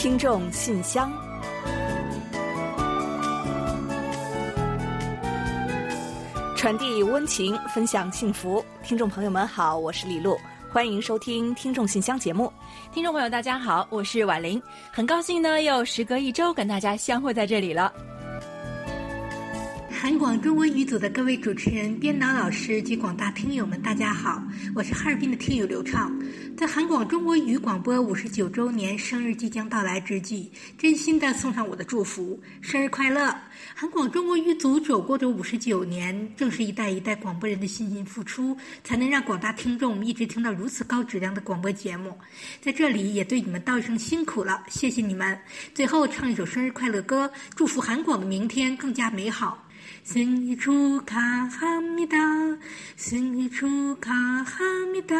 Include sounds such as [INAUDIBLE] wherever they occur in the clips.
听众信箱，传递温情，分享幸福。听众朋友们好，我是李璐，欢迎收听《听众信箱》节目。听众朋友大家好，我是婉玲，很高兴呢，又时隔一周跟大家相会在这里了。韩广中文语组的各位主持人、编导老师及广大听友们，大家好，我是哈尔滨的听友刘畅。在韩广中国语广播五十九周年生日即将到来之际，真心的送上我的祝福，生日快乐！韩广中国语组走过这五十九年，正是一代一代广播人的辛勤付出，才能让广大听众一直听到如此高质量的广播节目。在这里也对你们道一声辛苦了，谢谢你们！最后唱一首生日快乐歌，祝福韩广的明天更加美好。생일 축하합니다. 생일 축하합니다.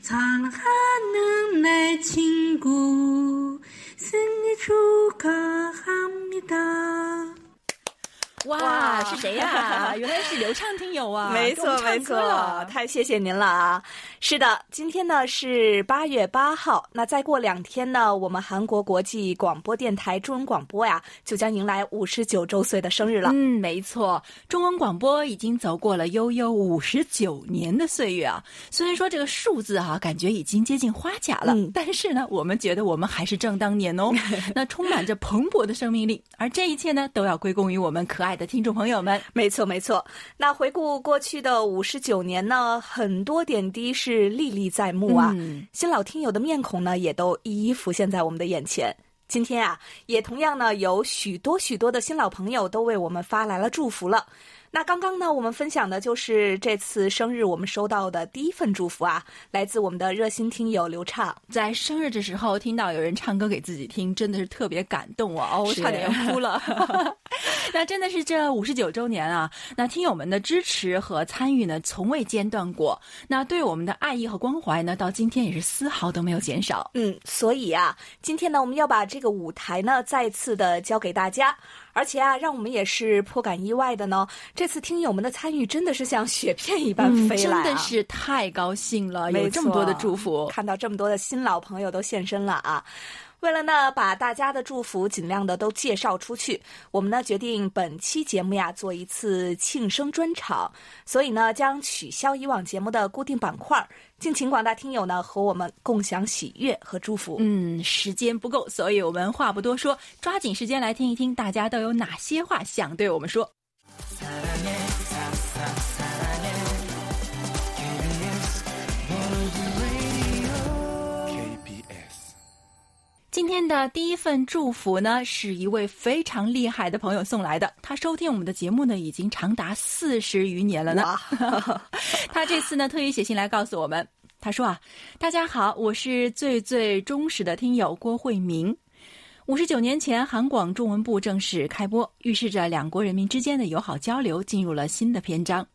사랑하는 내 친구. 생일 축하합니다. 哇，是谁呀？[LAUGHS] 原来是刘畅听友啊！没错，没错，太谢谢您了啊！是的，今天呢是八月八号，那再过两天呢，我们韩国国际广播电台中文广播呀，就将迎来五十九周岁的生日了。嗯，没错，中文广播已经走过了悠悠五十九年的岁月啊。虽然说这个数字啊，感觉已经接近花甲了，嗯、但是呢，我们觉得我们还是正当年哦，[LAUGHS] 那充满着蓬勃的生命力。而这一切呢，都要归功于我们可爱的听众朋友们。没错，没错。那回顾过去的五十九年呢，很多点滴是历历在目啊。嗯、新老听友的面孔呢，也都一一浮现在我们的眼前。今天啊，也同样呢，有许多许多的新老朋友都为我们发来了祝福了。那刚刚呢，我们分享的就是这次生日我们收到的第一份祝福啊，来自我们的热心听友刘畅。在生日的时候听到有人唱歌给自己听，真的是特别感动啊！哦，我差点要哭了。[LAUGHS] [LAUGHS] 那真的是这五十九周年啊，那听友们的支持和参与呢，从未间断过。那对我们的爱意和关怀呢，到今天也是丝毫都没有减少。嗯，所以啊，今天呢，我们要把这个舞台呢，再次的交给大家。而且啊，让我们也是颇感意外的呢。这次听友们的参与真的是像雪片一般飞来、啊嗯，真的是太高兴了！有这么多的祝福，看到这么多的新老朋友都现身了啊！为了呢，把大家的祝福尽量的都介绍出去，我们呢决定本期节目呀做一次庆生专场，所以呢将取消以往节目的固定板块，敬请广大听友呢和我们共享喜悦和祝福。嗯，时间不够，所以我们话不多说，抓紧时间来听一听大家都有哪些话想对我们说。天的第一份祝福呢，是一位非常厉害的朋友送来的。他收听我们的节目呢，已经长达四十余年了呢。[LAUGHS] 他这次呢，特意写信来告诉我们，他说啊，大家好，我是最最忠实的听友郭慧明。五十九年前，韩广中文部正式开播，预示着两国人民之间的友好交流进入了新的篇章。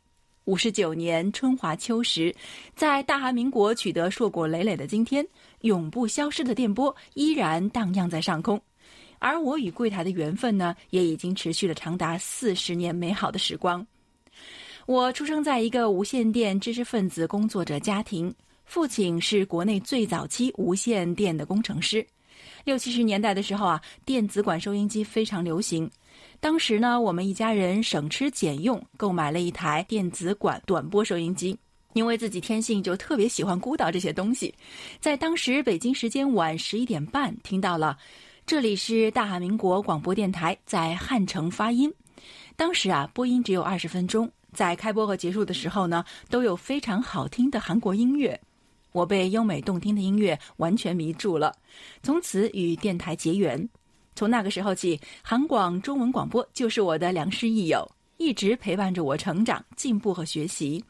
五十九年春华秋实，在大韩民国取得硕果累累的今天，永不消失的电波依然荡漾在上空，而我与柜台的缘分呢，也已经持续了长达四十年美好的时光。我出生在一个无线电知识分子工作者家庭，父亲是国内最早期无线电的工程师。六七十年代的时候啊，电子管收音机非常流行。当时呢，我们一家人省吃俭用购买了一台电子管短波收音机，因为自己天性就特别喜欢孤岛这些东西。在当时北京时间晚十一点半，听到了这里是大韩民国广播电台在汉城发音。当时啊，播音只有二十分钟，在开播和结束的时候呢，都有非常好听的韩国音乐。我被优美动听的音乐完全迷住了，从此与电台结缘。从那个时候起，韩广中文广播就是我的良师益友，一直陪伴着我成长、进步和学习。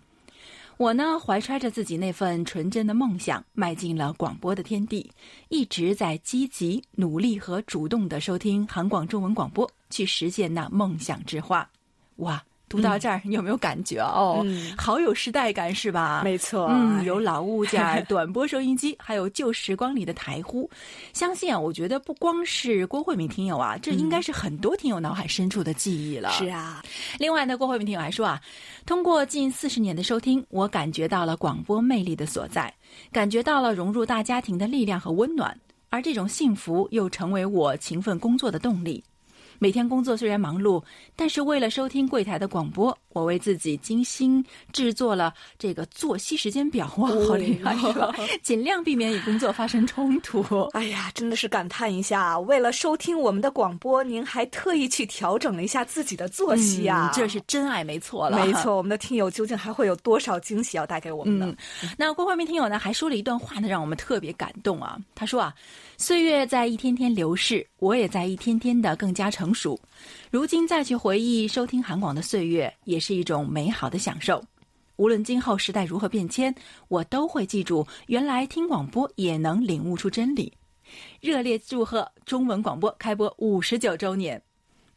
我呢，怀揣着自己那份纯真的梦想，迈进了广播的天地，一直在积极、努力和主动的收听韩广中文广播，去实现那梦想之花。哇！读到这儿，你有没有感觉哦？嗯好有时代感是吧？没错，嗯，有老物件、[LAUGHS] 短波收音机，还有旧时光里的台呼。相信啊，我觉得不光是郭慧敏听友啊，这应该是很多听友脑海深处的记忆了。是啊，另外呢，郭慧敏听友还说啊，通过近四十年的收听，我感觉到了广播魅力的所在，感觉到了融入大家庭的力量和温暖。而这种幸福又成为我勤奋工作的动力。每天工作虽然忙碌，但是为了收听柜台的广播，我为自己精心制作了这个作息时间表。哇，好厉害！[LAUGHS] 尽量避免与工作发生冲突。哎呀，真的是感叹一下，为了收听我们的广播，您还特意去调整了一下自己的作息啊！这是真爱，没错了。没错，我们的听友究竟还会有多少惊喜要带给我们呢？那郭慧明听友呢，还说了一段话呢，让我们特别感动啊。他说啊。岁月在一天天流逝，我也在一天天的更加成熟。如今再去回忆收听韩广的岁月，也是一种美好的享受。无论今后时代如何变迁，我都会记住，原来听广播也能领悟出真理。热烈祝贺中文广播开播五十九周年！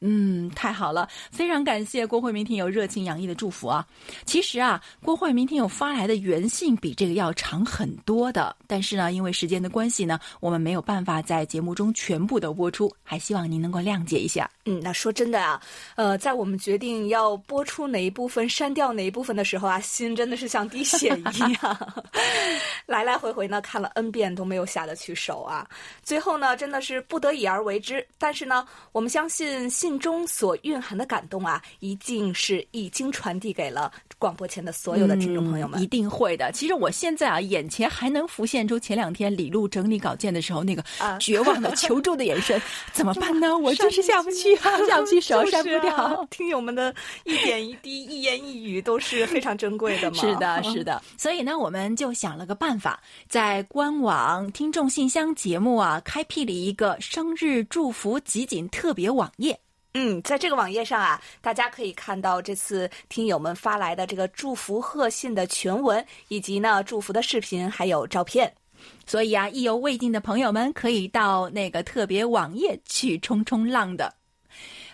嗯，太好了，非常感谢郭慧明听友热情洋溢的祝福啊！其实啊，郭慧明听友发来的原信比这个要长很多的，但是呢，因为时间的关系呢，我们没有办法在节目中全部都播出，还希望您能够谅解一下。嗯，那说真的啊，呃，在我们决定要播出哪一部分、删掉哪一部分的时候啊，心真的是像滴血一样，[LAUGHS] 来来回回呢看了 n 遍都没有下得去手啊，最后呢，真的是不得已而为之。但是呢，我们相信信。中所蕴含的感动啊，一定是已经传递给了广播前的所有的听众朋友们。一定会的。其实我现在啊，眼前还能浮现出前两天李璐整理稿件的时候那个绝望的求助的眼神。[LAUGHS] 怎么办呢？我就是下不去啊，下不去手，删不掉。听友们的一点一滴、一言一语都是非常珍贵的嘛。是的，是的。所以呢，我们就想了个办法，在官网听众信箱节目啊，开辟了一个生日祝福集锦特别网页。嗯，在这个网页上啊，大家可以看到这次听友们发来的这个祝福贺信的全文，以及呢祝福的视频还有照片。所以啊，意犹未尽的朋友们可以到那个特别网页去冲冲浪的。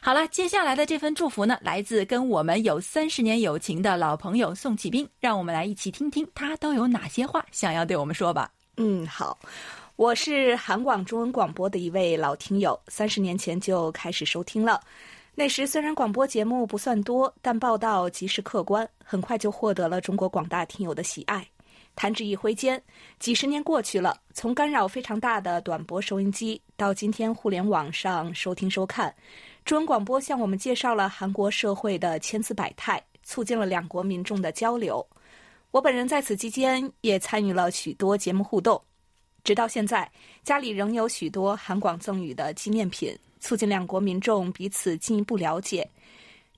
好了，接下来的这份祝福呢，来自跟我们有三十年友情的老朋友宋启斌，让我们来一起听听他都有哪些话想要对我们说吧。嗯，好。我是韩广中文广播的一位老听友，三十年前就开始收听了。那时虽然广播节目不算多，但报道及时客观，很快就获得了中国广大听友的喜爱。弹指一挥间，几十年过去了，从干扰非常大的短波收音机，到今天互联网上收听收看，中文广播向我们介绍了韩国社会的千姿百态，促进了两国民众的交流。我本人在此期间也参与了许多节目互动。直到现在，家里仍有许多韩广赠予的纪念品，促进两国民众彼此进一步了解。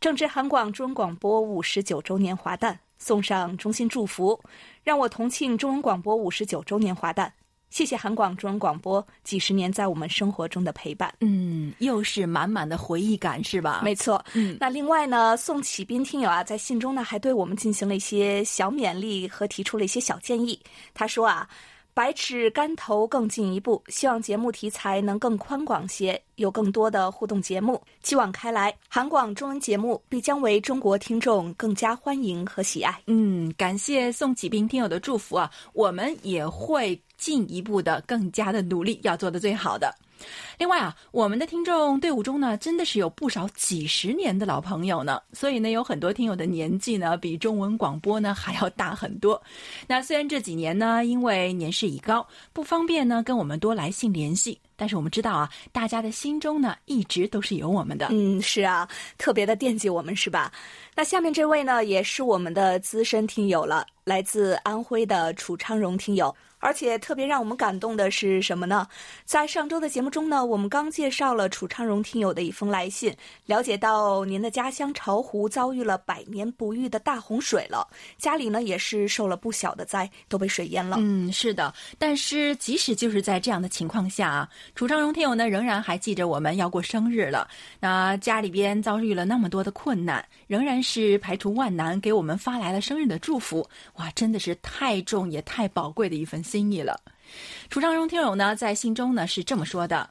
正值韩广中文广播五十九周年华诞，送上衷心祝福，让我同庆中文广播五十九周年华诞。谢谢韩广中文广播几十年在我们生活中的陪伴。嗯，又是满满的回忆感，是吧？没错。嗯，那另外呢，宋启斌听友啊，在信中呢还对我们进行了一些小勉励和提出了一些小建议。他说啊。百尺竿头更进一步，希望节目题材能更宽广些，有更多的互动节目。继往开来，韩广中文节目必将为中国听众更加欢迎和喜爱。嗯，感谢宋启斌听友的祝福啊，我们也会进一步的更加的努力，要做的最好的。另外啊，我们的听众队伍中呢，真的是有不少几十年的老朋友呢，所以呢，有很多听友的年纪呢，比中文广播呢还要大很多。[LAUGHS] 那虽然这几年呢，因为年事已高，不方便呢跟我们多来信联系，但是我们知道啊，大家的心中呢，一直都是有我们的。嗯，是啊，特别的惦记我们，是吧？那下面这位呢，也是我们的资深听友了，来自安徽的楚昌荣听友。而且特别让我们感动的是什么呢？在上周的节目中呢，我们刚介绍了楚昌荣听友的一封来信，了解到您的家乡巢湖遭遇了百年不遇的大洪水了，家里呢也是受了不小的灾，都被水淹了。嗯，是的。但是即使就是在这样的情况下啊，楚昌荣听友呢仍然还记着我们要过生日了。那家里边遭遇了那么多的困难，仍然是排除万难给我们发来了生日的祝福。哇，真的是太重也太宝贵的一份。心意了，楚昌荣听友呢，在信中呢是这么说的：“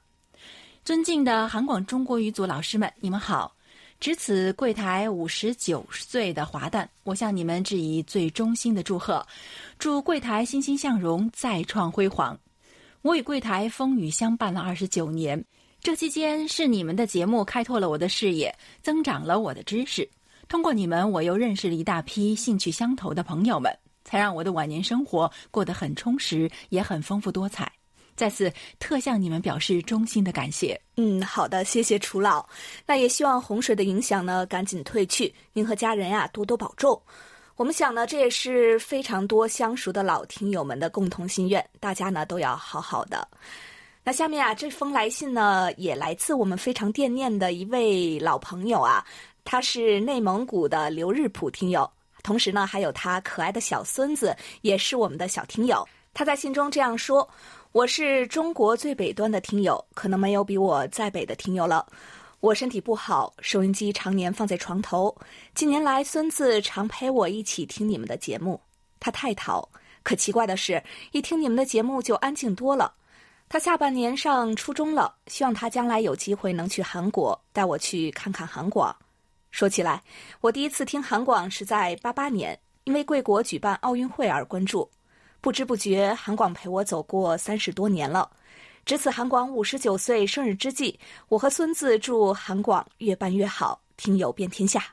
尊敬的韩广中国语组老师们，你们好！值此柜台五十九岁的华诞，我向你们致以最衷心的祝贺，祝柜台欣欣向荣，再创辉煌。我与柜台风雨相伴了二十九年，这期间是你们的节目开拓了我的视野，增长了我的知识。通过你们，我又认识了一大批兴趣相投的朋友们。”才让我的晚年生活过得很充实，也很丰富多彩。在此特向你们表示衷心的感谢。嗯，好的，谢谢楚老。那也希望洪水的影响呢赶紧退去，您和家人呀多多保重。我们想呢，这也是非常多相熟的老听友们的共同心愿，大家呢都要好好的。那下面啊，这封来信呢也来自我们非常惦念的一位老朋友啊，他是内蒙古的刘日普听友，同时呢还有他可爱的小孙子，也是我们的小听友。他在信中这样说。我是中国最北端的听友，可能没有比我再北的听友了。我身体不好，收音机常年放在床头。近年来，孙子常陪我一起听你们的节目，他太淘。可奇怪的是，一听你们的节目就安静多了。他下半年上初中了，希望他将来有机会能去韩国，带我去看看韩广。说起来，我第一次听韩广是在八八年，因为贵国举办奥运会而关注。不知不觉，韩广陪我走过三十多年了。值此韩广五十九岁生日之际，我和孙子祝韩广越办越好，听友遍天下。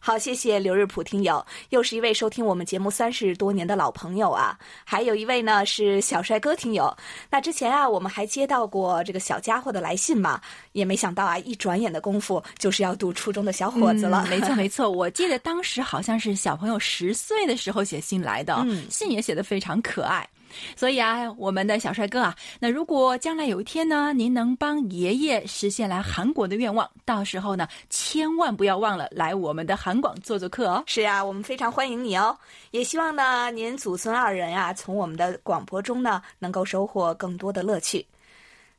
好，谢谢刘日普听友，又是一位收听我们节目三十多年的老朋友啊。还有一位呢是小帅哥听友。那之前啊，我们还接到过这个小家伙的来信嘛，也没想到啊，一转眼的功夫就是要读初中的小伙子了。没错 [LAUGHS] 没错，我记得当时好像是小朋友十岁的时候写信来的，信也写的非常可爱。所以啊，我们的小帅哥啊，那如果将来有一天呢，您能帮爷爷实现来韩国的愿望，到时候呢，千万不要忘了来我们的韩广做做客哦。是呀，我们非常欢迎你哦，也希望呢，您祖孙二人啊，从我们的广播中呢，能够收获更多的乐趣。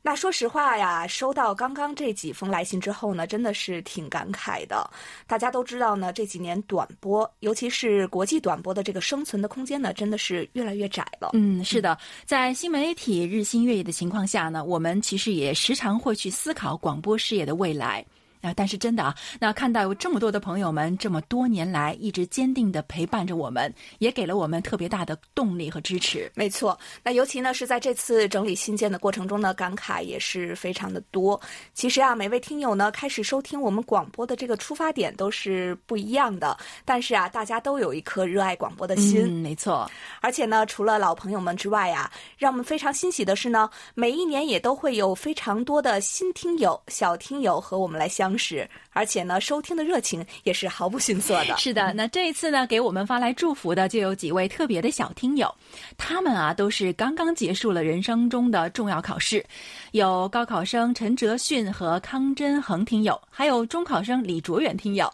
那说实话呀，收到刚刚这几封来信之后呢，真的是挺感慨的。大家都知道呢，这几年短波，尤其是国际短波的这个生存的空间呢，真的是越来越窄了。嗯，是的，在新媒体日新月异的情况下呢，我们其实也时常会去思考广播事业的未来。啊，但是真的啊，那看到有这么多的朋友们这么多年来一直坚定的陪伴着我们，也给了我们特别大的动力和支持。没错，那尤其呢是在这次整理信件的过程中呢，感慨也是非常的多。其实啊，每位听友呢开始收听我们广播的这个出发点都是不一样的，但是啊，大家都有一颗热爱广播的心。嗯，没错。而且呢，除了老朋友们之外呀，让我们非常欣喜的是呢，每一年也都会有非常多的新听友、小听友和我们来相。同时，而且呢，收听的热情也是毫不逊色的。是的，那这一次呢，给我们发来祝福的就有几位特别的小听友，他们啊都是刚刚结束了人生中的重要考试，有高考生陈哲迅和康真恒听友，还有中考生李卓远听友。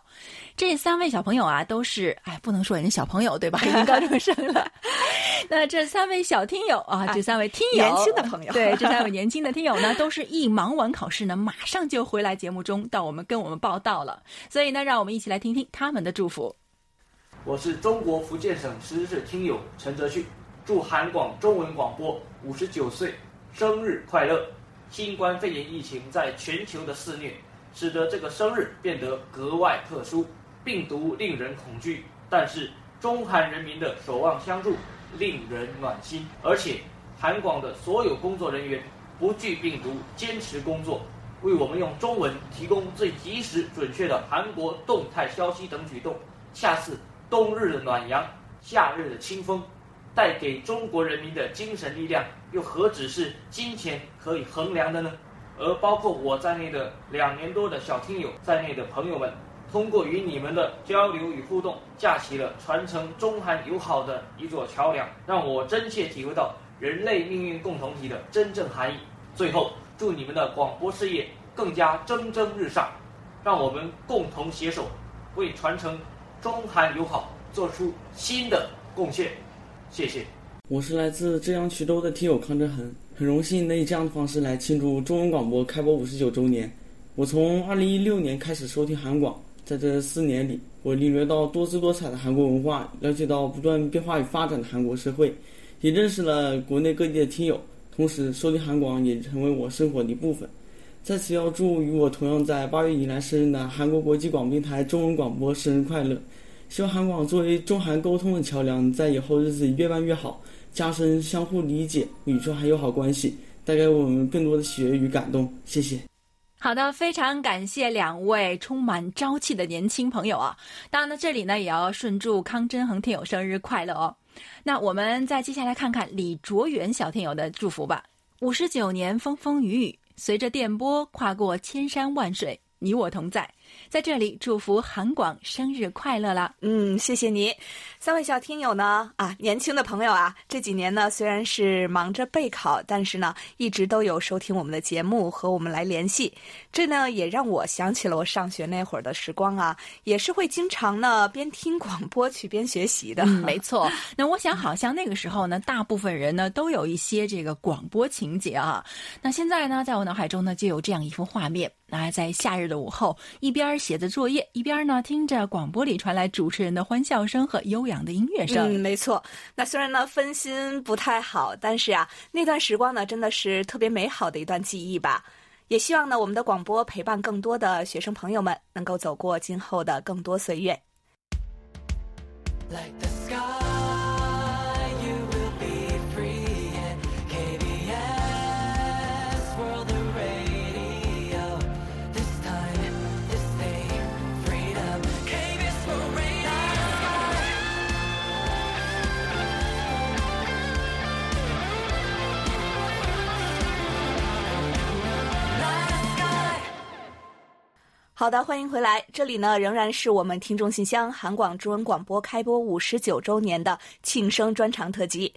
这三位小朋友啊，都是哎，不能说人家小朋友对吧？[LAUGHS] 已经高中生了。[LAUGHS] 那这三位小听友啊，这三位听友，年轻的朋友，对，这三位 [LAUGHS] 年轻的听友呢，都是一忙完考试呢，马上就回来节目中，到我们跟我们报道了。所以呢，让我们一起来听听他们的祝福。我是中国福建省石狮听友陈哲旭，祝韩广中文广播五十九岁生日快乐！新冠肺炎疫情在全球的肆虐，使得这个生日变得格外特殊。病毒令人恐惧，但是中韩人民的守望相助令人暖心。而且，韩广的所有工作人员不惧病毒，坚持工作，为我们用中文提供最及时、准确的韩国动态消息等举动，恰似冬日的暖阳，夏日的清风，带给中国人民的精神力量，又何止是金钱可以衡量的呢？而包括我在内的两年多的小听友在内的朋友们。通过与你们的交流与互动，架起了传承中韩友好的一座桥梁，让我真切体会到人类命运共同体的真正含义。最后，祝你们的广播事业更加蒸蒸日上，让我们共同携手，为传承中韩友好做出新的贡献。谢谢。我是来自浙江衢州的听友康振恒，很荣幸能以这样的方式来庆祝中文广播开播五十九周年。我从二零一六年开始收听韩广。在这四年里，我领略到多姿多彩的韩国文化，了解到不断变化与发展的韩国社会，也认识了国内各地的听友。同时，收听韩广也成为我生活的一部分。在此，要祝与我同样在八月迎来生日的韩国国际广播台中文广播生日快乐！希望韩广作为中韩沟通的桥梁，在以后日子越办越好，加深相互理解与中还有好关系，带给我们更多的喜悦与感动。谢谢。好的，非常感谢两位充满朝气的年轻朋友啊！当然呢，这里呢也要顺祝康真恒听友生日快乐哦。那我们再接下来看看李卓远小听友的祝福吧。五十九年风风雨雨，随着电波跨过千山万水，你我同在。在这里祝福韩广生日快乐啦！嗯，谢谢你，三位小听友呢啊，年轻的朋友啊，这几年呢虽然是忙着备考，但是呢一直都有收听我们的节目和我们来联系，这呢也让我想起了我上学那会儿的时光啊，也是会经常呢边听广播去边学习的。嗯，没错。那我想好像那个时候呢，大部分人呢都有一些这个广播情节啊。那现在呢，在我脑海中呢就有这样一幅画面。那在夏日的午后，一边写着作业，一边呢听着广播里传来主持人的欢笑声和悠扬的音乐声。嗯，没错。那虽然呢分心不太好，但是啊，那段时光呢真的是特别美好的一段记忆吧。也希望呢我们的广播陪伴更多的学生朋友们，能够走过今后的更多岁月。好的，欢迎回来。这里呢，仍然是我们听众信箱韩广中文广播开播五十九周年的庆生专场特辑。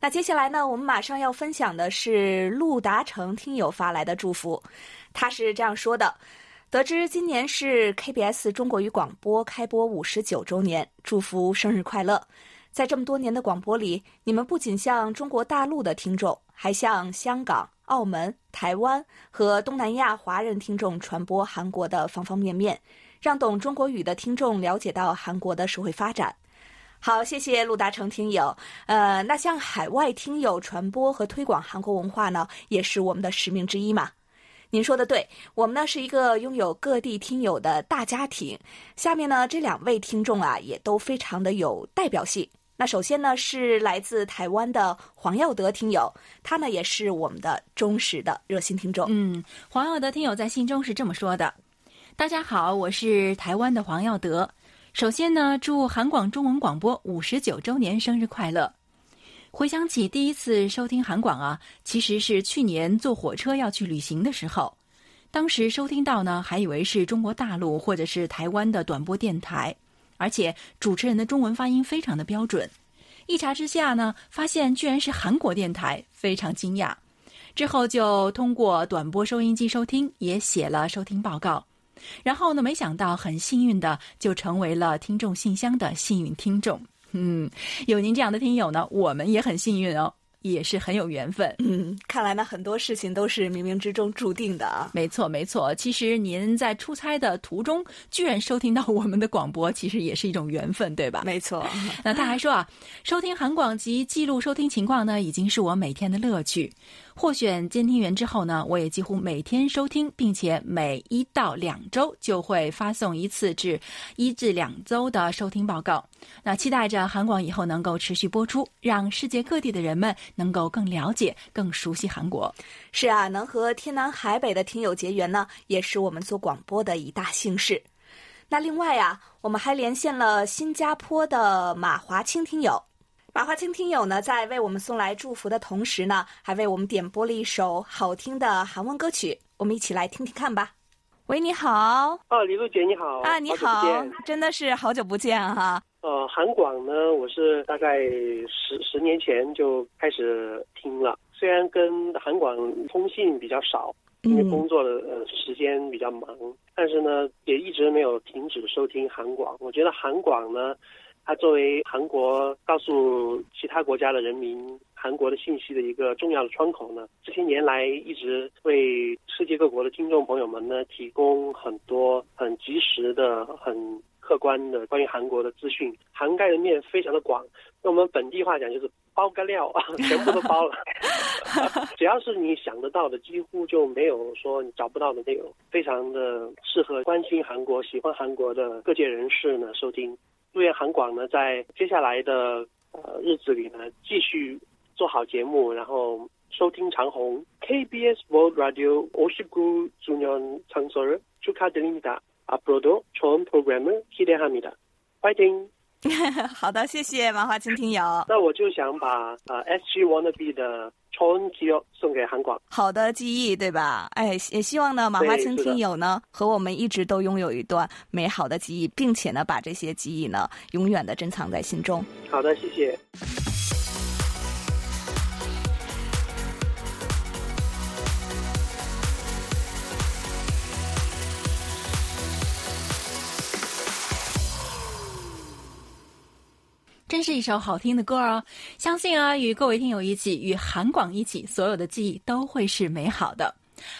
那接下来呢，我们马上要分享的是陆达成听友发来的祝福。他是这样说的：得知今年是 KBS 中国语广播开播五十九周年，祝福生日快乐！在这么多年的广播里，你们不仅向中国大陆的听众，还向香港。澳门、台湾和东南亚华人听众传播韩国的方方面面，让懂中国语的听众了解到韩国的社会发展。好，谢谢陆达成听友。呃，那向海外听友传播和推广韩国文化呢，也是我们的使命之一嘛。您说的对，我们呢是一个拥有各地听友的大家庭。下面呢这两位听众啊，也都非常的有代表性。那首先呢，是来自台湾的黄耀德听友，他呢也是我们的忠实的热心听众。嗯，黄耀德听友在信中是这么说的：“大家好，我是台湾的黄耀德。首先呢，祝韩广中文广播五十九周年生日快乐。回想起第一次收听韩广啊，其实是去年坐火车要去旅行的时候，当时收听到呢，还以为是中国大陆或者是台湾的短波电台。”而且主持人的中文发音非常的标准，一查之下呢，发现居然是韩国电台，非常惊讶。之后就通过短波收音机收听，也写了收听报告。然后呢，没想到很幸运的就成为了听众信箱的幸运听众。嗯，有您这样的听友呢，我们也很幸运哦。也是很有缘分，嗯，看来呢很多事情都是冥冥之中注定的啊。没错，没错。其实您在出差的途中居然收听到我们的广播，其实也是一种缘分，对吧？没错。[LAUGHS] 那他还说啊，收听韩广及记录收听情况呢，已经是我每天的乐趣。获选监听员之后呢，我也几乎每天收听，并且每一到两周就会发送一次至一至两周的收听报告。那期待着韩广以后能够持续播出，让世界各地的人们能够更了解、更熟悉韩国。是啊，能和天南海北的听友结缘呢，也是我们做广播的一大幸事。那另外呀，我们还连线了新加坡的马华清听友。马华清听友呢，在为我们送来祝福的同时呢，还为我们点播了一首好听的韩文歌曲，我们一起来听听看吧。喂，你好。哦，李璐姐你好。啊，你好，真的是好久不见哈。呃，韩广呢，我是大概十十年前就开始听了，虽然跟韩广通信比较少，因为工作的呃时间比较忙，但是呢，也一直没有停止收听韩广。我觉得韩广呢。它作为韩国告诉其他国家的人民韩国的信息的一个重要的窗口呢，这些年来一直为世界各国的听众朋友们呢提供很多很及时的、很客观的关于韩国的资讯，涵盖的面非常的广。那我们本地话讲就是包个料啊，[LAUGHS] 全部都包了。[LAUGHS] 只要是你想得到的，几乎就没有说你找不到的内容，非常的适合关心韩国、喜欢韩国的各界人士呢收听。祝愿韩广呢，在接下来的呃日子里呢，继续做好节目，然后收听长虹 KBS World Radio 59주년창설을축하드립니 다。 앞으로도좋은프로그램을기대합니 다。 Fighting！[LAUGHS] 好的，谢谢马华清听友。那我就想把呃 SG Wannabe 的 좋은 기억送给韩广。好的记忆，对吧？哎，也希望呢，马华清听友呢和我们一直都拥有一段美好的记忆，并且呢，把这些记忆呢永远的珍藏在心中。好的，谢谢。 真是一首好听的歌哦！相信啊，与各位听友一起，与韩广一起，所有的记忆都会是美好的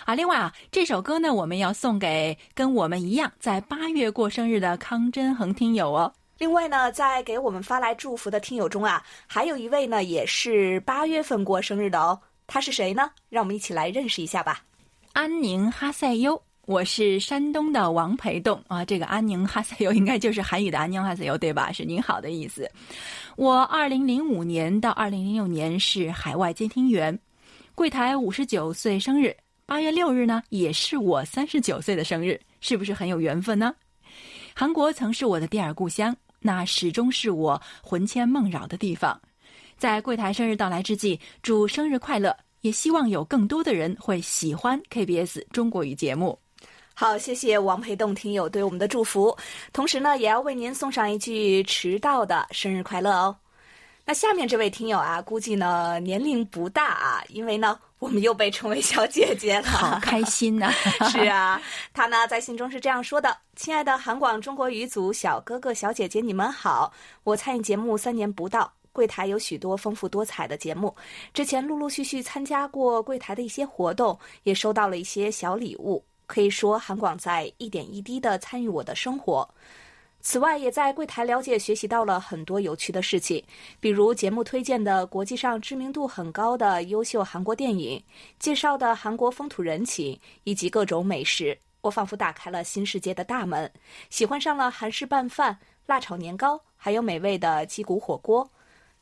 啊。另外啊，这首歌呢，我们要送给跟我们一样在八月过生日的康真恒听友哦。另外呢，在给我们发来祝福的听友中啊，还有一位呢，也是八月份过生日的哦。他是谁呢？让我们一起来认识一下吧。安宁哈塞优。我是山东的王培栋啊，这个安宁哈塞尤应该就是韩语的安宁哈塞尤对吧？是您好的意思。我二零零五年到二零零六年是海外监听员，柜台五十九岁生日，八月六日呢也是我三十九岁的生日，是不是很有缘分呢？韩国曾是我的第二故乡，那始终是我魂牵梦绕的地方。在柜台生日到来之际，祝生日快乐，也希望有更多的人会喜欢 KBS 中国语节目。好，谢谢王培栋听友对我们的祝福，同时呢，也要为您送上一句迟到的生日快乐哦。那下面这位听友啊，估计呢年龄不大啊，因为呢我们又被称为小姐姐了，好开心呐！[LAUGHS] 是啊，他呢在信中是这样说的：“亲爱的韩广中国语组小哥哥小姐姐，你们好！我参与节目三年不到，柜台有许多丰富多彩的节目，之前陆陆续续参加过柜台的一些活动，也收到了一些小礼物。”可以说，韩广在一点一滴的参与我的生活。此外，也在柜台了解、学习到了很多有趣的事情，比如节目推荐的国际上知名度很高的优秀韩国电影，介绍的韩国风土人情以及各种美食。我仿佛打开了新世界的大门，喜欢上了韩式拌饭、辣炒年糕，还有美味的鸡骨火锅，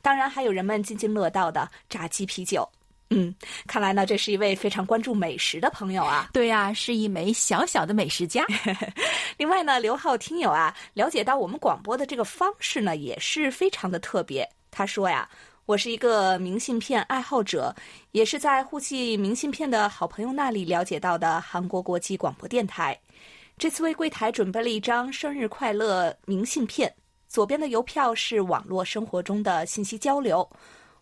当然还有人们津津乐道的炸鸡啤酒。嗯，看来呢，这是一位非常关注美食的朋友啊。[LAUGHS] 对呀，是一枚小小的美食家。[LAUGHS] 另外呢，刘浩听友啊，了解到我们广播的这个方式呢，也是非常的特别。他说呀，我是一个明信片爱好者，也是在互寄明信片的好朋友那里了解到的韩国国际广播电台。这次为柜台准备了一张生日快乐明信片，左边的邮票是网络生活中的信息交流。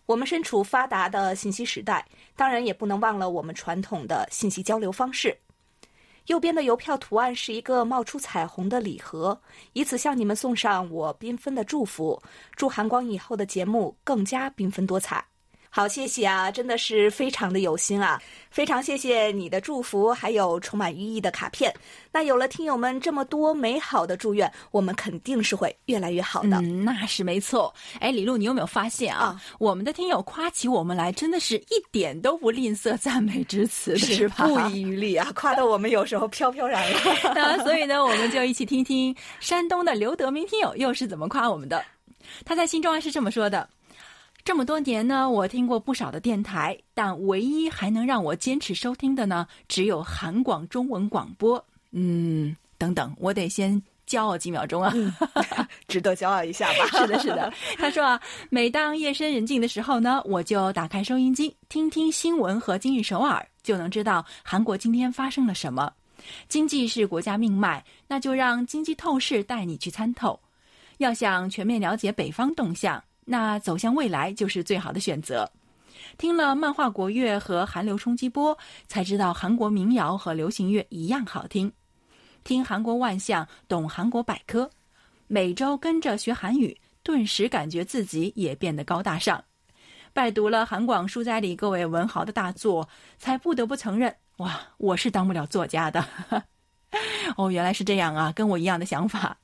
我们身处发达的信息时代，当然也不能忘了我们传统的信息交流方式。右边的邮票图案是一个冒出彩虹的礼盒，以此向你们送上我缤纷的祝福，祝韩光以后的节目更加缤纷多彩。好，谢谢啊，真的是非常的有心啊，非常谢谢你的祝福，还有充满寓意的卡片。那有了听友们这么多美好的祝愿，我们肯定是会越来越好的。嗯，那是没错。哎，李璐，你有没有发现啊？我们的听友夸起我们来，真的是一点都不吝啬赞美之词，是吧？不遗余力啊，夸得我们有时候飘飘然了。[LAUGHS] 那所以呢，我们就一起听听山东的刘德明听友又是怎么夸我们的。他在信中是这么说的。这么多年呢，我听过不少的电台，但唯一还能让我坚持收听的呢，只有韩广中文广播。嗯，等等，我得先骄傲几秒钟啊，[LAUGHS] 值得骄傲一下吧？是的，是的。他说啊，每当夜深人静的时候呢，我就打开收音机，听听新闻和今日首尔，就能知道韩国今天发生了什么。经济是国家命脉，那就让经济透视带你去参透。要想全面了解北方动向。那走向未来就是最好的选择。听了漫画国乐和韩流冲击波，才知道韩国民谣和流行乐一样好听。听韩国万象，懂韩国百科，每周跟着学韩语，顿时感觉自己也变得高大上。拜读了韩广书斋里各位文豪的大作，才不得不承认：哇，我是当不了作家的。[LAUGHS] 哦，原来是这样啊，跟我一样的想法。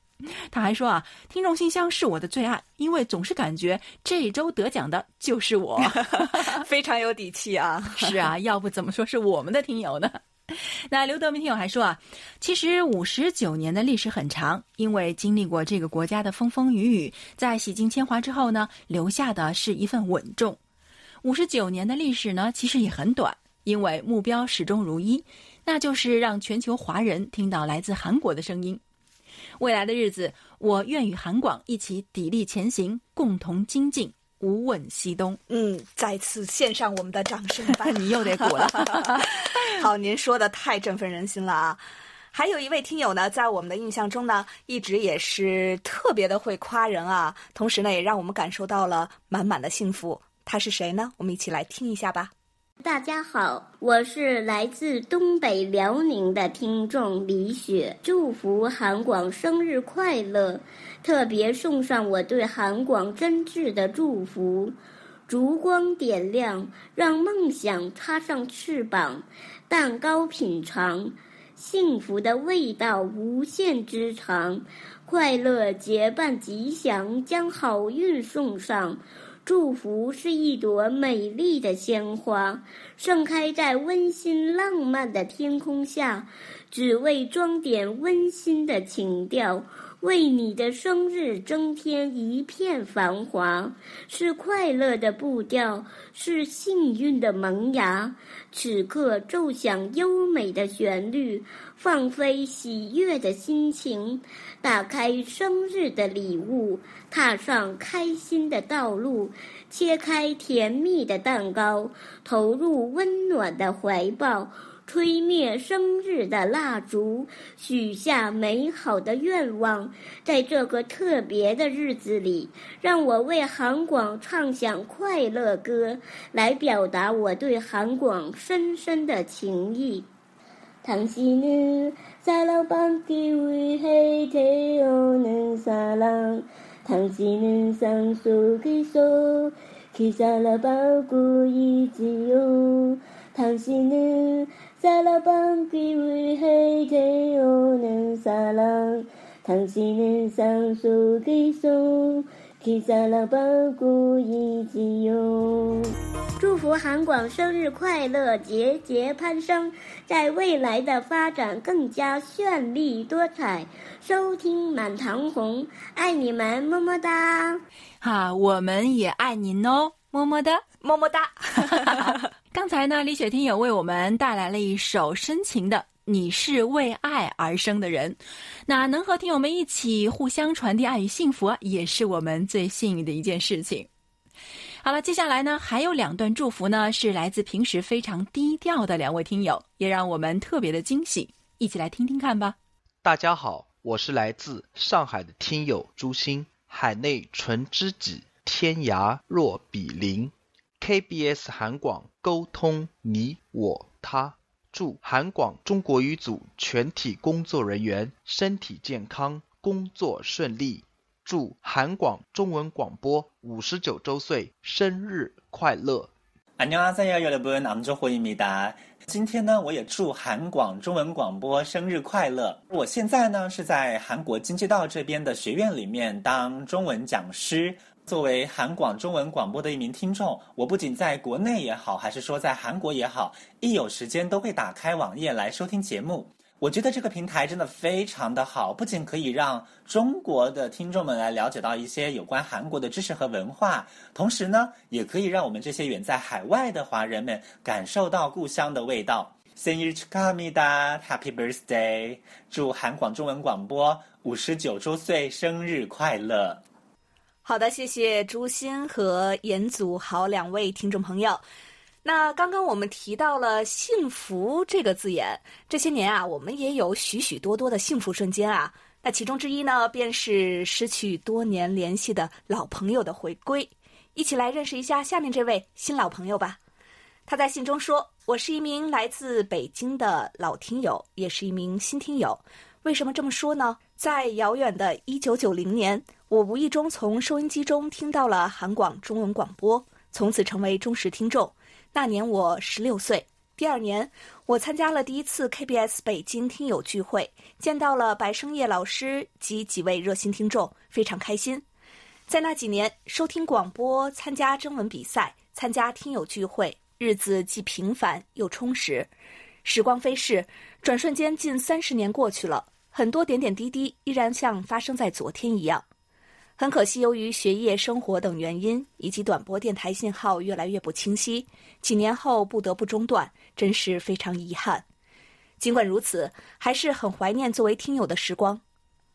他还说啊，听众信箱是我的最爱，因为总是感觉这周得奖的就是我，[LAUGHS] 非常有底气啊！是啊，要不怎么说是我们的听友呢？[LAUGHS] 那刘德明听友还说啊，其实五十九年的历史很长，因为经历过这个国家的风风雨雨，在洗尽铅华之后呢，留下的是一份稳重。五十九年的历史呢，其实也很短，因为目标始终如一，那就是让全球华人听到来自韩国的声音。未来的日子，我愿与韩广一起砥砺前行，共同精进。无问西东。嗯，再次献上我们的掌声吧！[LAUGHS] 你又得鼓了。[LAUGHS] 好，您说的太振奋人心了啊！还有一位听友呢，在我们的印象中呢，一直也是特别的会夸人啊，同时呢，也让我们感受到了满满的幸福。他是谁呢？我们一起来听一下吧。大家好，我是来自东北辽宁的听众李雪，祝福韩广生日快乐，特别送上我对韩广真挚的祝福。烛光点亮，让梦想插上翅膀，蛋糕品尝，幸福的味道无限之长，快乐结伴吉祥，将好运送上。祝福是一朵美丽的鲜花，盛开在温馨浪漫的天空下，只为装点温馨的情调，为你的生日增添一片繁华。是快乐的步调，是幸运的萌芽。此刻奏响优美的旋律，放飞喜悦的心情，打开生日的礼物。踏上开心的道路，切开甜蜜的蛋糕，投入温暖的怀抱，吹灭生日的蜡烛，许下美好的愿望。在这个特别的日子里，让我为韩广唱响快乐歌，来表达我对韩广深深的情谊。당신은사랑받기위해태어난사랑 당신은 산 속에서 기사라바고 있지요. 당신은 살아남기 위해 태어난 사랑. 당신은 산 속에서 祝福韩广生日快乐，节节攀升，在未来的发展更加绚丽多彩。收听满堂红，爱你们，么么哒！哈，我们也爱您哦，么么哒，么么哒！[LAUGHS] 刚才呢，李雪听友为我们带来了一首深情的。你是为爱而生的人，那能和听友们一起互相传递爱与幸福，也是我们最幸运的一件事情。好了，接下来呢，还有两段祝福呢，是来自平时非常低调的两位听友，也让我们特别的惊喜，一起来听听看吧。大家好，我是来自上海的听友朱星，海内存知己，天涯若比邻，KBS 韩广沟通你我他。祝韩广中国语组全体工作人员身体健康，工作顺利。祝韩广中文广播五十九周岁生日快乐！안녕하세요여러분암조호입니다今天呢，我也祝韩广中文广播生日快乐。我现在呢是在韩国京畿道这边的学院里面当中文讲师。 作为韩广中文广播的一名听众，我不仅在国内也好，还是说在韩国也好，一有时间都会打开网页来收听节目。我觉得这个平台真的非常的好，不仅可以让中国的听众们来了解到一些有关韩国的知识和文化，同时呢，也可以让我们这些远在海外的华人们感受到故乡的味道。生日快乐，Happy Birthday！祝韩广中文广播五十九周岁生日快乐。好的，谢谢朱鑫和严祖豪两位听众朋友。那刚刚我们提到了“幸福”这个字眼，这些年啊，我们也有许许多多的幸福瞬间啊。那其中之一呢，便是失去多年联系的老朋友的回归。一起来认识一下下面这位新老朋友吧。他在信中说：“我是一名来自北京的老听友，也是一名新听友。为什么这么说呢？在遥远的一九九零年。”我无意中从收音机中听到了韩广中文广播，从此成为忠实听众。那年我十六岁。第二年，我参加了第一次 KBS 北京听友聚会，见到了白生叶老师及几位热心听众，非常开心。在那几年，收听广播、参加征文比赛、参加听友聚会，日子既平凡又充实。时光飞逝，转瞬间近三十年过去了，很多点点滴滴依然像发生在昨天一样。很可惜，由于学业、生活等原因，以及短波电台信号越来越不清晰，几年后不得不中断，真是非常遗憾。尽管如此，还是很怀念作为听友的时光。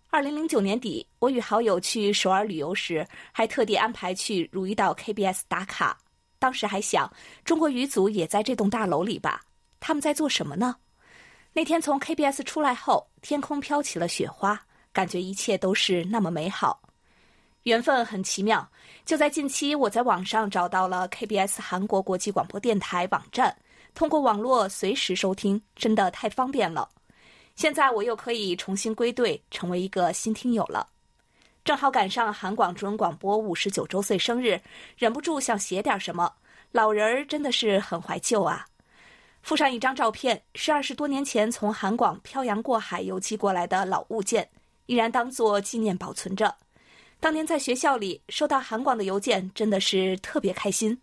二零零九年底，我与好友去首尔旅游时，还特地安排去如意岛 KBS 打卡。当时还想，中国语组也在这栋大楼里吧？他们在做什么呢？那天从 KBS 出来后，天空飘起了雪花，感觉一切都是那么美好。缘分很奇妙，就在近期，我在网上找到了 KBS 韩国国际广播电台网站，通过网络随时收听，真的太方便了。现在我又可以重新归队，成为一个新听友了。正好赶上韩广中文广播五十九周岁生日，忍不住想写点什么。老人儿真的是很怀旧啊！附上一张照片，是二十多年前从韩广漂洋过海邮寄过来的老物件，依然当做纪念保存着。当年在学校里收到韩广的邮件，真的是特别开心。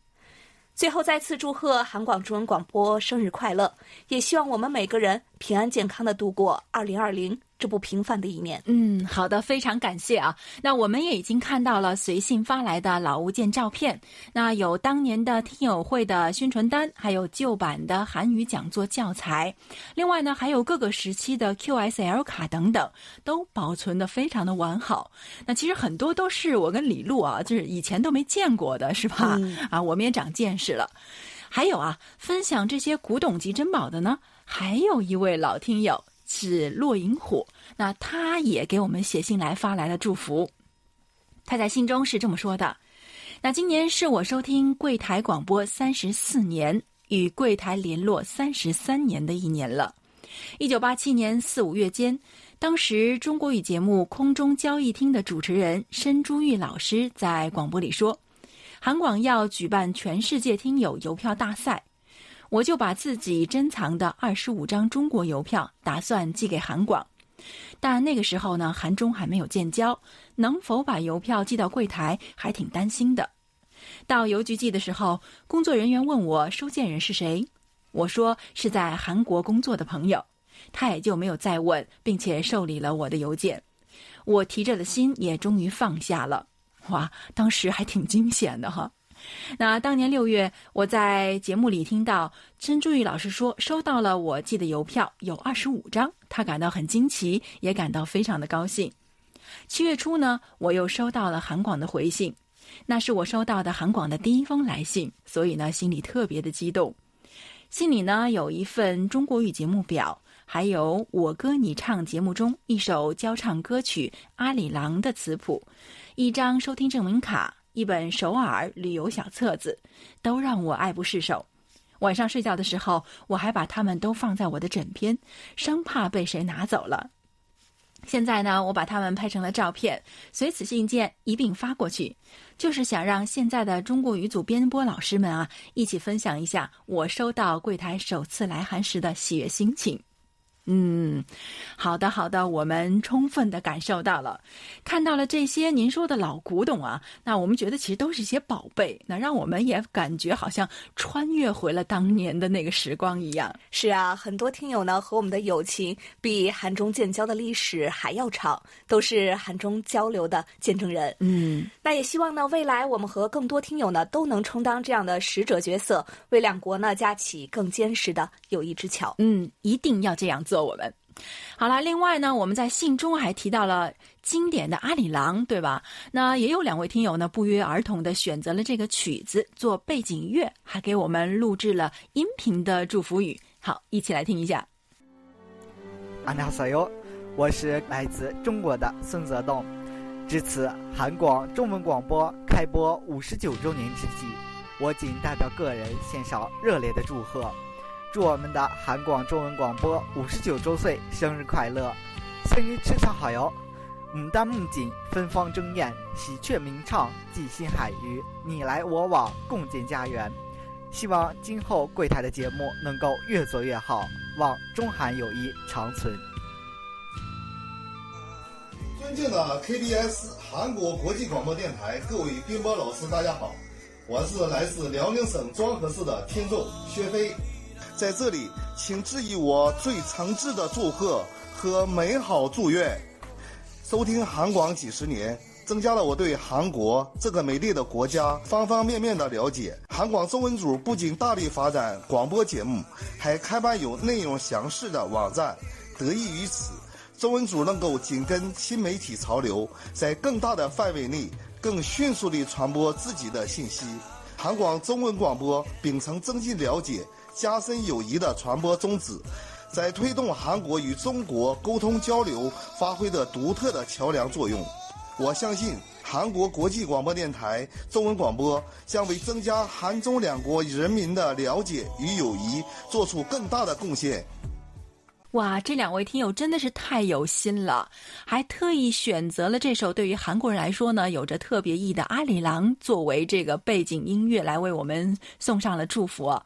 最后再次祝贺韩广中文广播生日快乐，也希望我们每个人平安健康的度过二零二零。这不平凡的一面。嗯，好的，非常感谢啊。那我们也已经看到了随信发来的老物件照片，那有当年的听友会的宣传单，还有旧版的韩语讲座教材，另外呢，还有各个时期的 QSL 卡等等，都保存的非常的完好。那其实很多都是我跟李璐啊，就是以前都没见过的，是吧？啊，我们也长见识了。还有啊，分享这些古董级珍宝的呢，还有一位老听友。是落萤火，那他也给我们写信来发来了祝福。他在信中是这么说的：“那今年是我收听柜台广播三十四年，与柜台联络三十三年的一年了。一九八七年四五月间，当时中国语节目空中交易厅的主持人申珠玉老师在广播里说，韩广要举办全世界听友邮票大赛。”我就把自己珍藏的二十五张中国邮票打算寄给韩广，但那个时候呢，韩中还没有建交，能否把邮票寄到柜台还挺担心的。到邮局寄的时候，工作人员问我收件人是谁，我说是在韩国工作的朋友，他也就没有再问，并且受理了我的邮件。我提着的心也终于放下了。哇，当时还挺惊险的哈。那当年六月，我在节目里听到曾珠玉老师说收到了我寄的邮票，有二十五张，他感到很惊奇，也感到非常的高兴。七月初呢，我又收到了韩广的回信，那是我收到的韩广的第一封来信，所以呢，心里特别的激动。信里呢有一份中国语节目表，还有我歌你唱节目中一首教唱歌曲《阿里郎》的词谱，一张收听证明卡。一本首尔旅游小册子，都让我爱不释手。晚上睡觉的时候，我还把它们都放在我的枕边，生怕被谁拿走了。现在呢，我把它们拍成了照片，随此信件一并发过去，就是想让现在的中国语组编播老师们啊，一起分享一下我收到柜台首次来函时的喜悦心情。嗯，好的好的，我们充分的感受到了，看到了这些您说的老古董啊，那我们觉得其实都是一些宝贝，那让我们也感觉好像穿越回了当年的那个时光一样。是啊，很多听友呢和我们的友情比韩中建交的历史还要长，都是韩中交流的见证人。嗯，那也希望呢未来我们和更多听友呢都能充当这样的使者角色，为两国呢架起更坚实的友谊之桥。嗯，一定要这样做。做我们好了。另外呢，我们在信中还提到了经典的《阿里郎》，对吧？那也有两位听友呢，不约而同的选择了这个曲子做背景乐，还给我们录制了音频的祝福语。好，一起来听一下。안녕하세 요， 我是来自中国的孙泽栋。至此，韩广中文广播开播五十九周年之际，我仅代表个人献上热烈的祝贺。 祝我们的韩广中文广播五十九周岁生日快乐！生日吃上好哟！牡丹木槿，芬芳争艳，喜鹊鸣唱，寄心海鱼，你来我往，共建家园。希望今后柜台的节目能够越做越好，望中韩友谊长存。尊敬的 KBS 韩国国际广播电台各位编播老师，大家好，我是来自辽宁省庄河市的听众薛飞。在这里，请致以我最诚挚的祝贺和美好祝愿。收听韩广几十年，增加了我对韩国这个美丽的国家方方面面的了解。韩广中文组不仅大力发展广播节目，还开办有内容详实的网站。得益于此，中文组能够紧跟新媒体潮流，在更大的范围内、更迅速地传播自己的信息。韩广中文广播秉承增进了解、加深友谊的传播宗旨，在推动韩国与中国沟通交流发挥着独特的桥梁作用。我相信。韩国国际广播电台中文广播将为增加韩中两国人民的了解与友谊做出更大的贡献。哇，这两位听友真的是太有心了，还特意选择了这首对于韩国人来说呢有着特别意义的《阿里郎》作为这个背景音乐来为我们送上了祝福。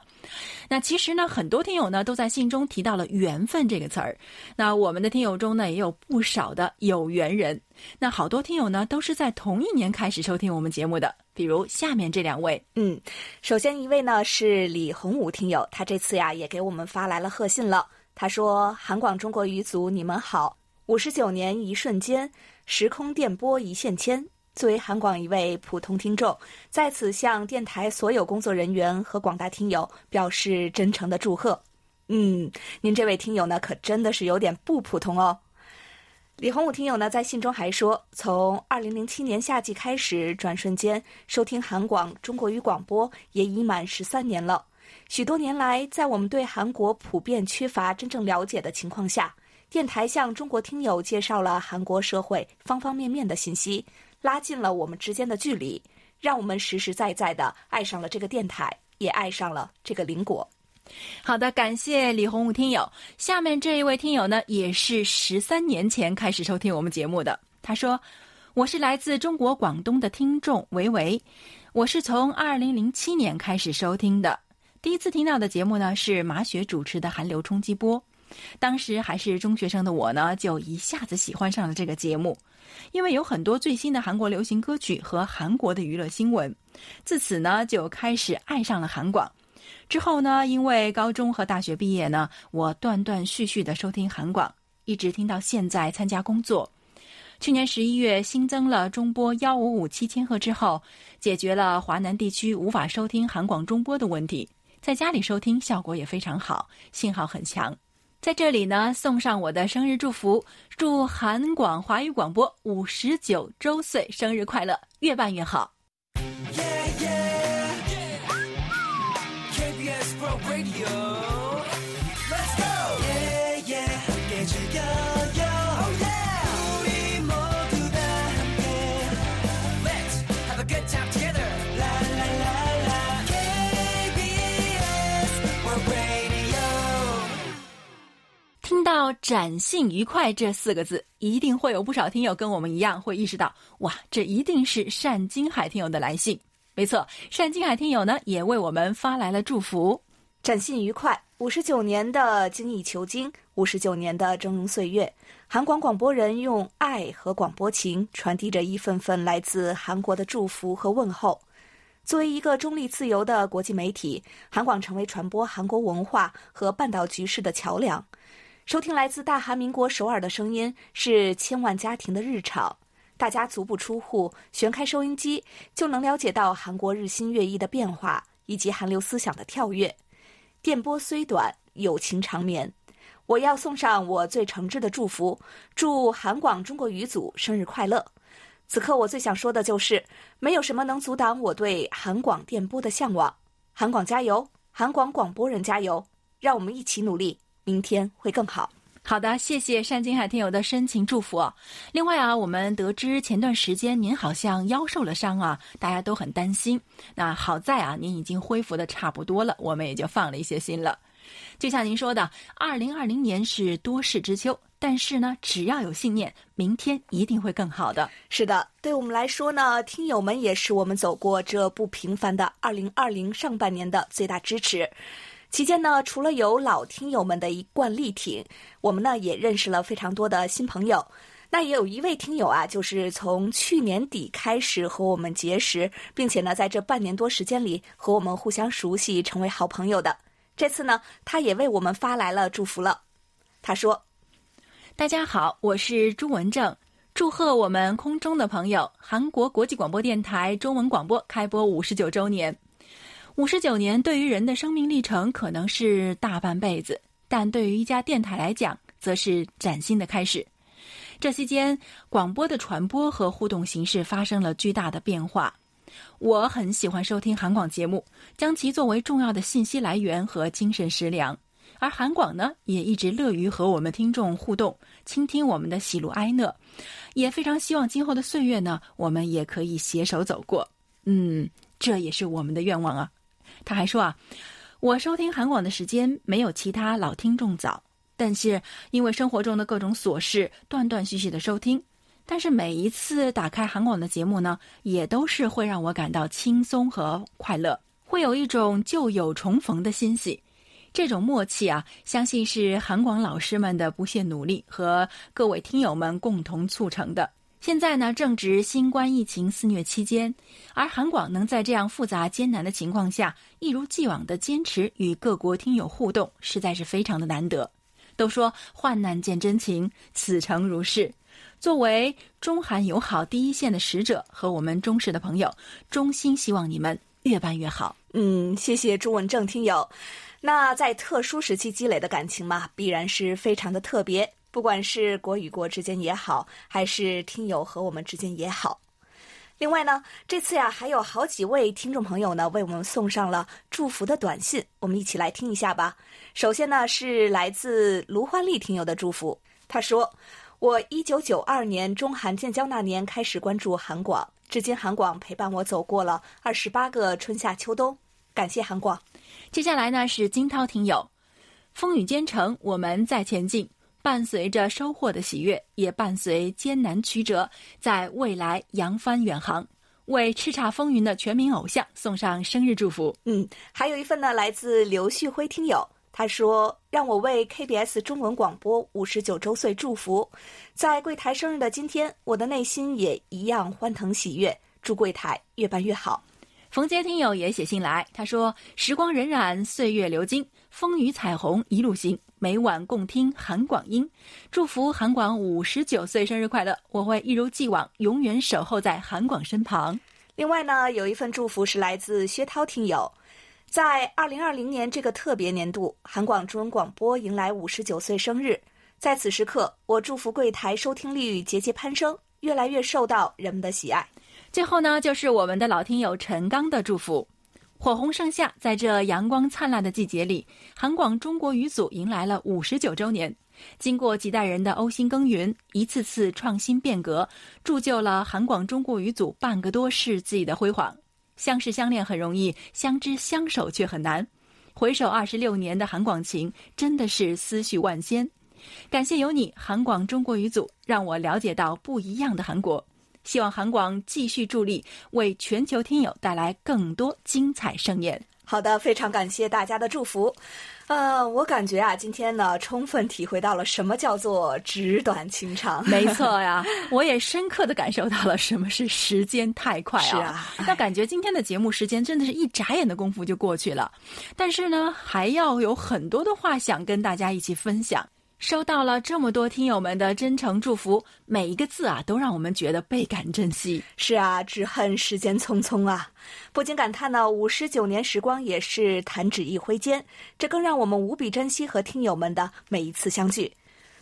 那其实呢，很多听友呢都在信中提到了“缘分”这个词儿。那我们的听友中呢，也有不少的有缘人。那好多听友呢，都是在同一年开始收听我们节目的。比如下面这两位，嗯，首先一位呢是李洪武听友，他这次呀也给我们发来了贺信了。他说：“韩广中国语组，你们好，五十九年一瞬间，时空电波一线牵。”作为韩广一位普通听众，在此向电台所有工作人员和广大听友表示真诚的祝贺。嗯，您这位听友呢，可真的是有点不普通哦。李洪武听友呢，在信中还说，从二零零七年夏季开始，转瞬间收听韩广中国语广播也已满十三年了。许多年来，在我们对韩国普遍缺乏真正了解的情况下，电台向中国听友介绍了韩国社会方方面面的信息。拉近了我们之间的距离，让我们实实在在的爱上了这个电台，也爱上了这个邻国。好的，感谢李洪武听友。下面这一位听友呢，也是十三年前开始收听我们节目的。他说：“我是来自中国广东的听众维维，我是从二零零七年开始收听的。第一次听到的节目呢，是马雪主持的《韩流冲击波》，当时还是中学生的我呢，就一下子喜欢上了这个节目。”因为有很多最新的韩国流行歌曲和韩国的娱乐新闻，自此呢就开始爱上了韩广。之后呢，因为高中和大学毕业呢，我断断续续的收听韩广，一直听到现在参加工作。去年十一月新增了中波幺五五七千赫之后，解决了华南地区无法收听韩广中波的问题，在家里收听效果也非常好，信号很强。在这里呢，送上我的生日祝福，祝韩广华语广播五十九周岁生日快乐，越办越好。到“展信愉快”这四个字，一定会有不少听友跟我们一样会意识到，哇，这一定是单金海听友的来信。没错，单金海听友呢也为我们发来了祝福：“展信愉快，五十九年的精益求精，五十九年的峥嵘岁月，韩广广播人用爱和广播情传递着一份份来自韩国的祝福和问候。作为一个中立自由的国际媒体，韩广成为传播韩国文化和半岛局势的桥梁。”收听来自大韩民国首尔的声音是千万家庭的日常，大家足不出户，旋开收音机就能了解到韩国日新月异的变化以及韩流思想的跳跃。电波虽短，友情长绵。我要送上我最诚挚的祝福，祝韩广中国语组生日快乐。此刻我最想说的就是，没有什么能阻挡我对韩广电波的向往。韩广加油，韩广广播人加油，让我们一起努力。明天会更好。好的，谢谢单金海听友的深情祝福。另外啊，我们得知前段时间您好像腰受了伤啊，大家都很担心。那好在啊，您已经恢复的差不多了，我们也就放了一些心了。就像您说的，二零二零年是多事之秋，但是呢，只要有信念，明天一定会更好的。是的，对我们来说呢，听友们也是我们走过这不平凡的二零二零上半年的最大支持。期间呢，除了有老听友们的一贯力挺，我们呢也认识了非常多的新朋友。那也有一位听友啊，就是从去年底开始和我们结识，并且呢在这半年多时间里和我们互相熟悉，成为好朋友的。这次呢，他也为我们发来了祝福了。他说：“大家好，我是朱文正，祝贺我们空中的朋友韩国国际广播电台中文广播开播五十九周年。”五十九年对于人的生命历程可能是大半辈子，但对于一家电台来讲，则是崭新的开始。这期间，广播的传播和互动形式发生了巨大的变化。我很喜欢收听韩广节目，将其作为重要的信息来源和精神食粮。而韩广呢，也一直乐于和我们听众互动，倾听我们的喜怒哀乐，也非常希望今后的岁月呢，我们也可以携手走过。嗯，这也是我们的愿望啊。他还说啊，我收听韩广的时间没有其他老听众早，但是因为生活中的各种琐事，断断续续的收听。但是每一次打开韩广的节目呢，也都是会让我感到轻松和快乐，会有一种旧友重逢的欣喜。这种默契啊，相信是韩广老师们的不懈努力和各位听友们共同促成的。现在呢，正值新冠疫情肆虐期间，而韩广能在这样复杂艰难的情况下，一如既往的坚持与各国听友互动，实在是非常的难得。都说患难见真情，此诚如是。作为中韩友好第一线的使者和我们忠实的朋友，衷心希望你们越办越好。嗯，谢谢朱文正听友。那在特殊时期积累的感情嘛，必然是非常的特别。不管是国与国之间也好，还是听友和我们之间也好。另外呢，这次呀，还有好几位听众朋友呢，为我们送上了祝福的短信，我们一起来听一下吧。首先呢，是来自卢欢丽听友的祝福，他说。我一九九二年中韩建交那年开始关注韩广，至今韩广陪伴我走过了二十八个春夏秋冬，感谢韩广。接下来呢是金涛听友，风雨兼程，我们在前进，伴随着收获的喜悦，也伴随艰难曲折，在未来扬帆远航，为叱咤风云的全民偶像送上生日祝福。嗯，还有一份呢，来自刘旭辉听友。他说：“让我为 KBS 中文广播五十九周岁祝福，在柜台生日的今天，我的内心也一样欢腾喜悦。祝柜台越办越好。”冯杰听友也写信来，他说：“时光荏苒，岁月流金，风雨彩虹一路行，每晚共听韩广音，祝福韩广五十九岁生日快乐！我会一如既往，永远守候在韩广身旁。”另外呢，有一份祝福是来自薛涛听友。在二零二零年这个特别年度，韩广中文广播迎来五十九岁生日。在此时刻，我祝福柜台收听率节节攀升，越来越受到人们的喜爱。最后呢，就是我们的老听友陈刚的祝福：火红盛夏，在这阳光灿烂的季节里，韩广中国语组迎来了五十九周年。经过几代人的呕心耕耘，一次次创新变革，铸就了韩广中国语组半个多世纪的辉煌。相识相恋很容易，相知相守却很难。回首二十六年的韩广情，真的是思绪万千。感谢有你，韩广中国语组，让我了解到不一样的韩国。希望韩广继续助力，为全球听友带来更多精彩盛宴。好的，非常感谢大家的祝福。呃，我感觉啊，今天呢，充分体会到了什么叫做纸短情长。没错呀，[LAUGHS] 我也深刻的感受到了什么是时间太快啊。是啊，那感觉今天的节目时间真的是一眨眼的功夫就过去了。但是呢，还要有很多的话想跟大家一起分享。收到了这么多听友们的真诚祝福，每一个字啊，都让我们觉得倍感珍惜。是啊，只恨时间匆匆啊，不禁感叹呢，五十九年时光也是弹指一挥间，这更让我们无比珍惜和听友们的每一次相聚。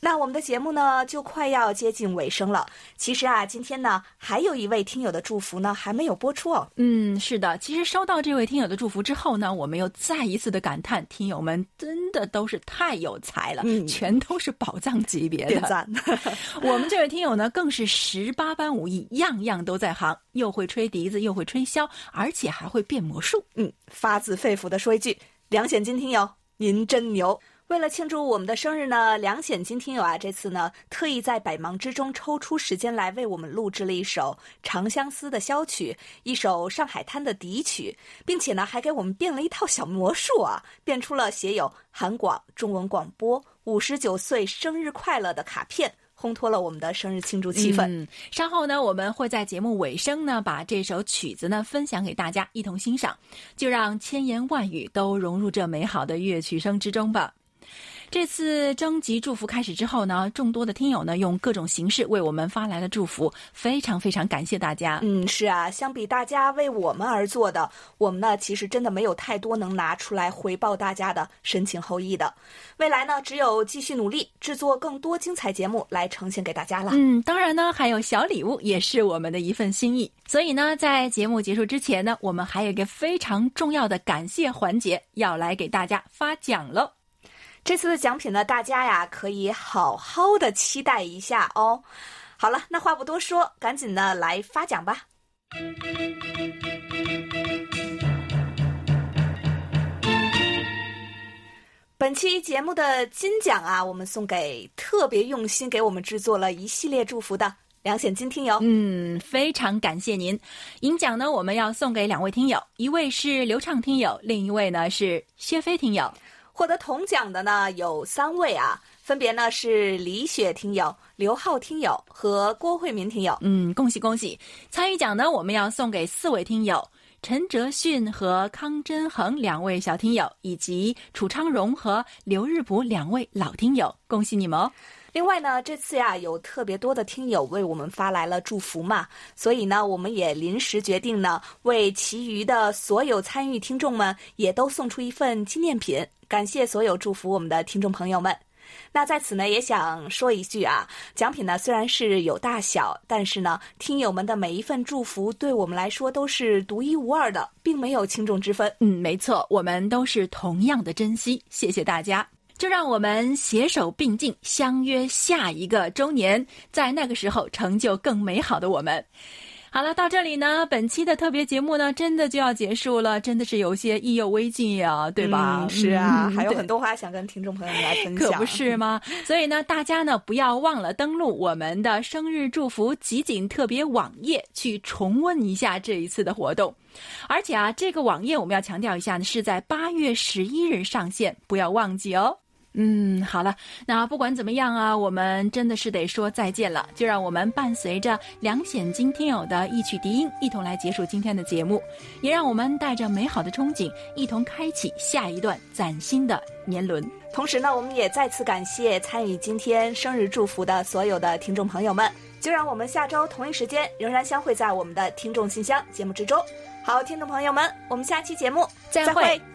那我们的节目呢，就快要接近尾声了。其实啊，今天呢，还有一位听友的祝福呢，还没有播出哦。嗯，是的，其实收到这位听友的祝福之后呢，我们又再一次的感叹，听友们真的都是太有才了，嗯，全都是宝藏级别的。点赞。[LAUGHS] 我们这位听友呢，更是十八般武艺，样样都在行，又会吹笛子，又会吹箫，而且还会变魔术。嗯，发自肺腑的说一句，梁显金听友，您真牛。为了庆祝我们的生日呢，梁显金听友啊，这次呢特意在百忙之中抽出时间来为我们录制了一首《长相思》的箫曲，一首《上海滩》的笛曲，并且呢还给我们变了一套小魔术啊，变出了写有“韩广中文广播五十九岁生日快乐”的卡片，烘托了我们的生日庆祝气氛。嗯，稍后呢我们会在节目尾声呢把这首曲子呢分享给大家一同欣赏，就让千言万语都融入这美好的乐曲声之中吧。这次征集祝福开始之后呢，众多的听友呢用各种形式为我们发来了祝福，非常非常感谢大家。嗯，是啊，相比大家为我们而做的，我们呢其实真的没有太多能拿出来回报大家的深情厚谊的。未来呢，只有继续努力制作更多精彩节目来呈现给大家了。嗯，当然呢，还有小礼物也是我们的一份心意。所以呢，在节目结束之前呢，我们还有一个非常重要的感谢环节要来给大家发奖喽。这次的奖品呢，大家呀可以好好的期待一下哦。好了，那话不多说，赶紧的来发奖吧。本期节目的金奖啊，我们送给特别用心给我们制作了一系列祝福的梁显金听友。嗯，非常感谢您。银奖呢，我们要送给两位听友，一位是流畅听友，另一位呢是薛飞听友。获得铜奖的呢有三位啊，分别呢是李雪听友、刘浩听友和郭慧民听友。嗯，恭喜恭喜！参与奖呢，我们要送给四位听友：陈哲迅和康真恒两位小听友，以及楚昌荣和刘日普两位老听友。恭喜你们哦！另外呢，这次呀有特别多的听友为我们发来了祝福嘛，所以呢，我们也临时决定呢，为其余的所有参与听众们也都送出一份纪念品，感谢所有祝福我们的听众朋友们。那在此呢，也想说一句啊，奖品呢虽然是有大小，但是呢，听友们的每一份祝福对我们来说都是独一无二的，并没有轻重之分。嗯，没错，我们都是同样的珍惜。谢谢大家。就让我们携手并进，相约下一个周年，在那个时候成就更美好的我们。好了，到这里呢，本期的特别节目呢，真的就要结束了，真的是有些意犹未尽呀，对吧？是啊，还有很多话想跟听众朋友们来分享，可不是吗？所以呢，大家呢不要忘了登录我们的生日祝福集锦特别网页，去重温一下这一次的活动。而且啊，这个网页我们要强调一下呢，是在八月十一日上线，不要忘记哦。嗯，好了，那不管怎么样啊，我们真的是得说再见了。就让我们伴随着梁显金听友的一曲笛音，一同来结束今天的节目，也让我们带着美好的憧憬，一同开启下一段崭新的年轮。同时呢，我们也再次感谢参与今天生日祝福的所有的听众朋友们。就让我们下周同一时间仍然相会在我们的听众信箱节目之中。好，听众朋友们，我们下期节目再会。